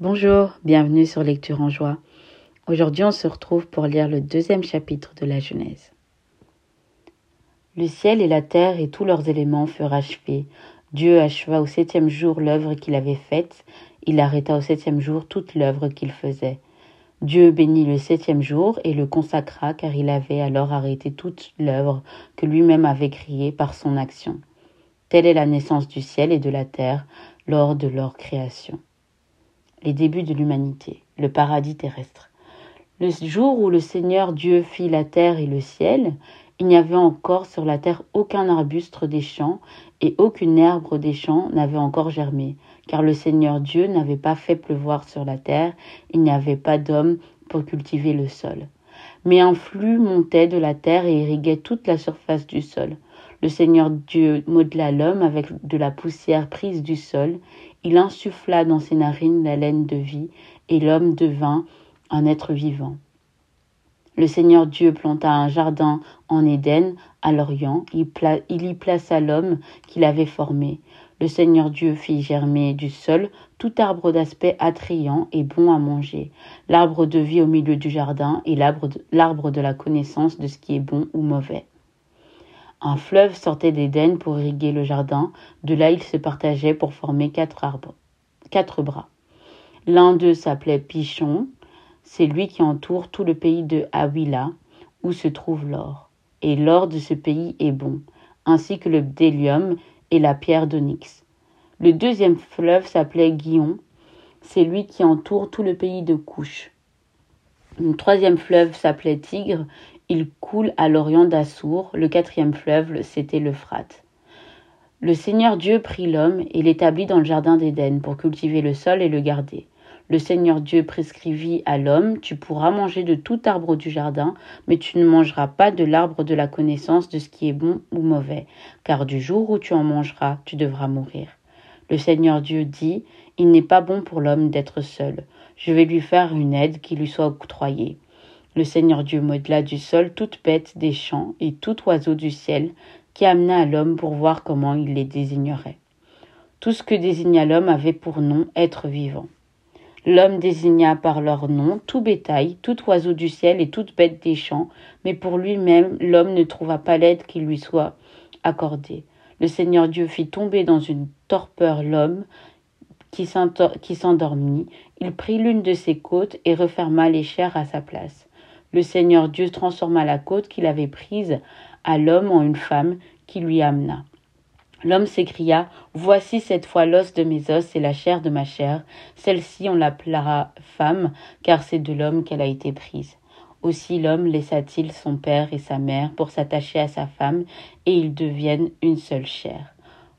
Bonjour, bienvenue sur Lecture en joie. Aujourd'hui, on se retrouve pour lire le deuxième chapitre de la Genèse. Le ciel et la terre et tous leurs éléments furent achevés. Dieu acheva au septième jour l'œuvre qu'il avait faite. Il arrêta au septième jour toute l'œuvre qu'il faisait. Dieu bénit le septième jour et le consacra car il avait alors arrêté toute l'œuvre que lui-même avait créée par son action. Telle est la naissance du ciel et de la terre lors de leur création les débuts de l'humanité, le paradis terrestre. Le jour où le Seigneur Dieu fit la terre et le ciel, il n'y avait encore sur la terre aucun arbuste des champs et aucune herbe des champs n'avait encore germé, car le Seigneur Dieu n'avait pas fait pleuvoir sur la terre, il n'y avait pas d'homme pour cultiver le sol. Mais un flux montait de la terre et irriguait toute la surface du sol. Le Seigneur Dieu modela l'homme avec de la poussière prise du sol. Il insuffla dans ses narines la laine de vie, et l'homme devint un être vivant. Le Seigneur Dieu planta un jardin en Éden, à l'Orient. Il, y plaça l'homme qu'il avait formé. Le Seigneur Dieu fit germer du sol tout arbre d'aspect attrayant et bon à manger, l'arbre de vie au milieu du jardin et l'arbre de la connaissance de ce qui est bon ou mauvais. Un fleuve sortait d'Éden pour irriguer le jardin. De là, il se partageait pour former quatre bras. L'un d'eux s'appelait Pichon. C'est lui qui entoure tout le pays de Hawilah, où se trouve l'or. Et l'or de ce pays est bon, ainsi que le bdellium et la pierre d'onyx. Le deuxième fleuve s'appelait Guion. C'est lui qui entoure tout le pays de Couche. Le troisième fleuve s'appelait Tigre il coule à l'orient d'Assour, le quatrième fleuve, c'était l'Euphrate. Le Seigneur Dieu prit l'homme et l'établit dans le jardin d'Éden pour cultiver le sol et le garder. Le Seigneur Dieu prescrivit à l'homme, tu pourras manger de tout arbre du jardin, mais tu ne mangeras pas de l'arbre de la connaissance de ce qui est bon ou mauvais, car du jour où tu en mangeras, tu devras mourir. Le Seigneur Dieu dit, Il n'est pas bon pour l'homme d'être seul, je vais lui faire une aide qui lui soit octroyée. Le Seigneur Dieu modela du sol toute bête des champs et tout oiseau du ciel, qui amena à l'homme pour voir comment il les désignerait. Tout ce que désigna l'homme avait pour nom être vivant. L'homme désigna par leur nom tout bétail, tout oiseau du ciel et toute bête des champs, mais pour lui-même l'homme ne trouva pas l'aide qui lui soit accordée. Le Seigneur Dieu fit tomber dans une torpeur l'homme qui s'endormit. Il prit l'une de ses côtes et referma les chairs à sa place le Seigneur Dieu transforma la côte qu'il avait prise à l'homme en une femme qui lui amena. L'homme s'écria Voici cette fois l'os de mes os et la chair de ma chair. Celle-ci on l'appellera femme, car c'est de l'homme qu'elle a été prise. Aussi l'homme laissa-t-il son père et sa mère pour s'attacher à sa femme, et ils deviennent une seule chair.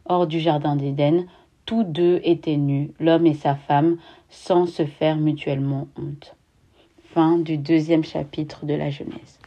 Hors du jardin d'Éden, tous deux étaient nus, l'homme et sa femme, sans se faire mutuellement honte. Fin du deuxième chapitre de la Genèse.